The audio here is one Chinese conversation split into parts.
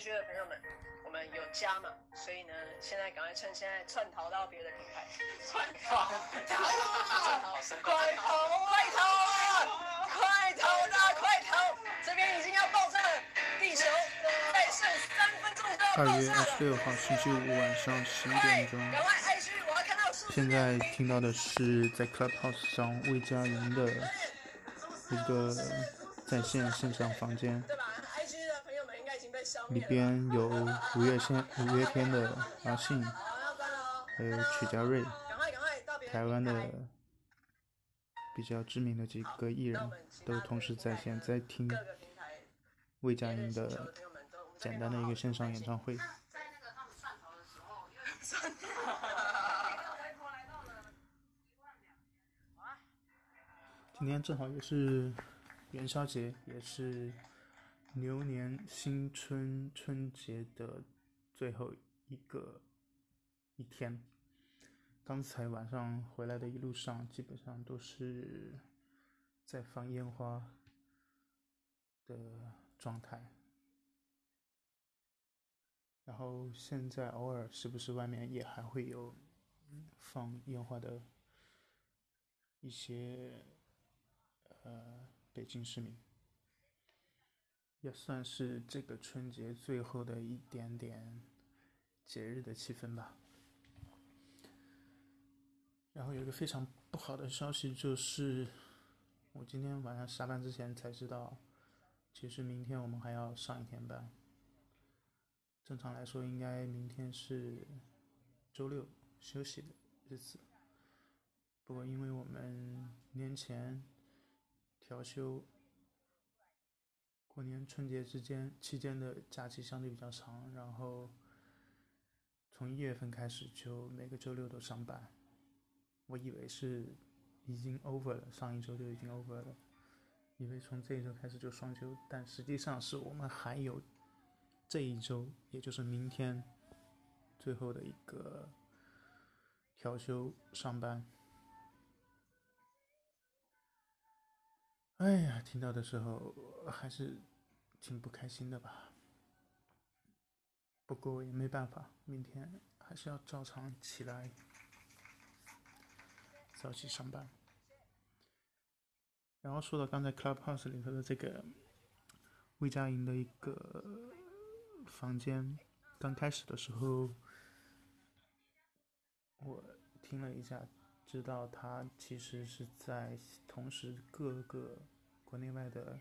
IG 的朋友们，我们有加嘛，所以呢，现在赶快趁现在窜逃到别的平台，窜逃！快逃！快逃啊！快逃啊！快逃！这边已经要爆炸了，地球再剩三分钟就要二月爆炸了。二十六号星期五晚上十一，点钟。赶快 IG，我要看到。现在听到的是在 Clubhouse 上魏佳莹的一个在线线上房间，对吧？IG 的朋友们应该已经被消里。边有五月天五月天的阿信，还有曲家瑞，台湾的比较知名的几个艺人都同时在线在听魏佳莹的简单的一个线上演唱会。今天正好也是元宵节，也是牛年新春春节的最后一个一天。刚才晚上回来的一路上，基本上都是在放烟花的状态。然后现在偶尔时不时外面也还会有放烟花的一些呃北京市民，也算是这个春节最后的一点点节日的气氛吧。然后有一个非常不好的消息就是，我今天晚上下班之前才知道，其实明天我们还要上一天班。正常来说，应该明天是周六休息的日子。不过，因为我们年前调休，过年春节之间期间的假期相对比较长，然后从一月份开始就每个周六都上班。我以为是已经 over 了，上一周就已经 over 了，以为从这一周开始就双休，但实际上是我们还有这一周，也就是明天最后的一个调休上班。哎呀，听到的时候还是挺不开心的吧。不过也没办法，明天还是要照常起来，早起上班。然后说到刚才 Clubhouse 里头的这个魏佳莹的一个房间，刚开始的时候，我听了一下，知道他其实是在同时各个国内外的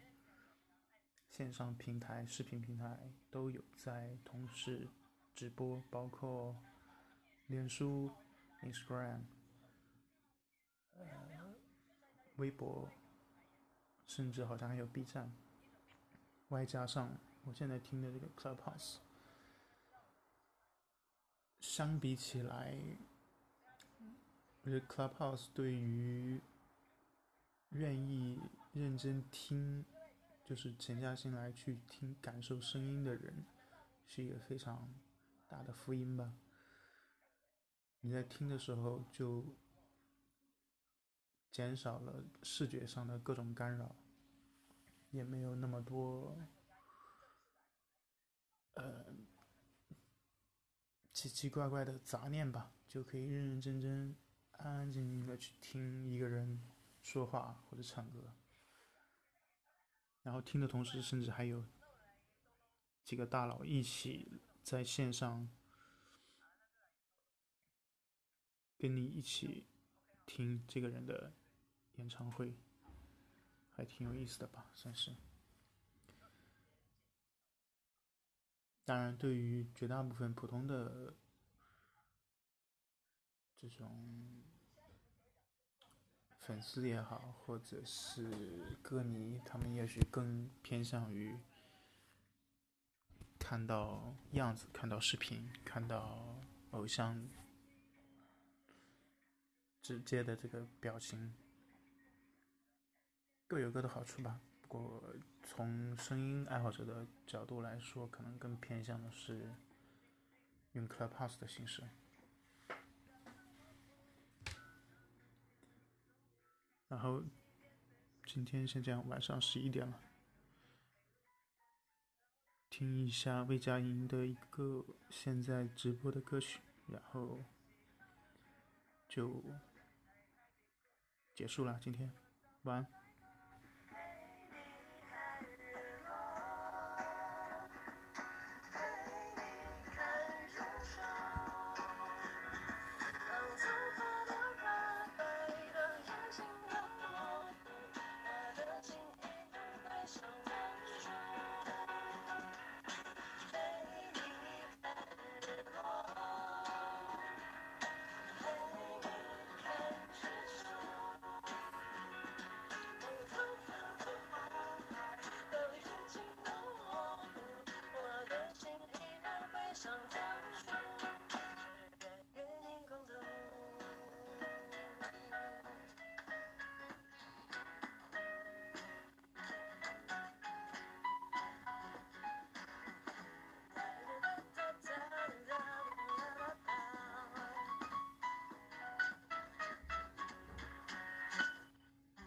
线上平台、视频平台都有在同时直播，包括脸书、Instagram、呃微博，甚至好像还有 B 站，外加上我现在听的这个 Clubhouse，相比起来。我觉得 Clubhouse 对于愿意认真听，就是沉下心来去听、感受声音的人，是一个非常大的福音吧。你在听的时候就减少了视觉上的各种干扰，也没有那么多呃奇奇怪怪的杂念吧，就可以认认真真。安安静静的去听一个人说话或者唱歌，然后听的同时，甚至还有几个大佬一起在线上跟你一起听这个人的演唱会，还挺有意思的吧，算是。当然，对于绝大部分普通的这种粉丝也好，或者是歌迷，他们也许更偏向于看到样子、看到视频、看到偶像直接的这个表情，各有各的好处吧。不过，从声音爱好者的角度来说，可能更偏向的是用 Clubhouse 的形式。然后今天先这样，晚上十一点了。听一下魏佳莹的一个现在直播的歌曲，然后就结束了。今天，晚安。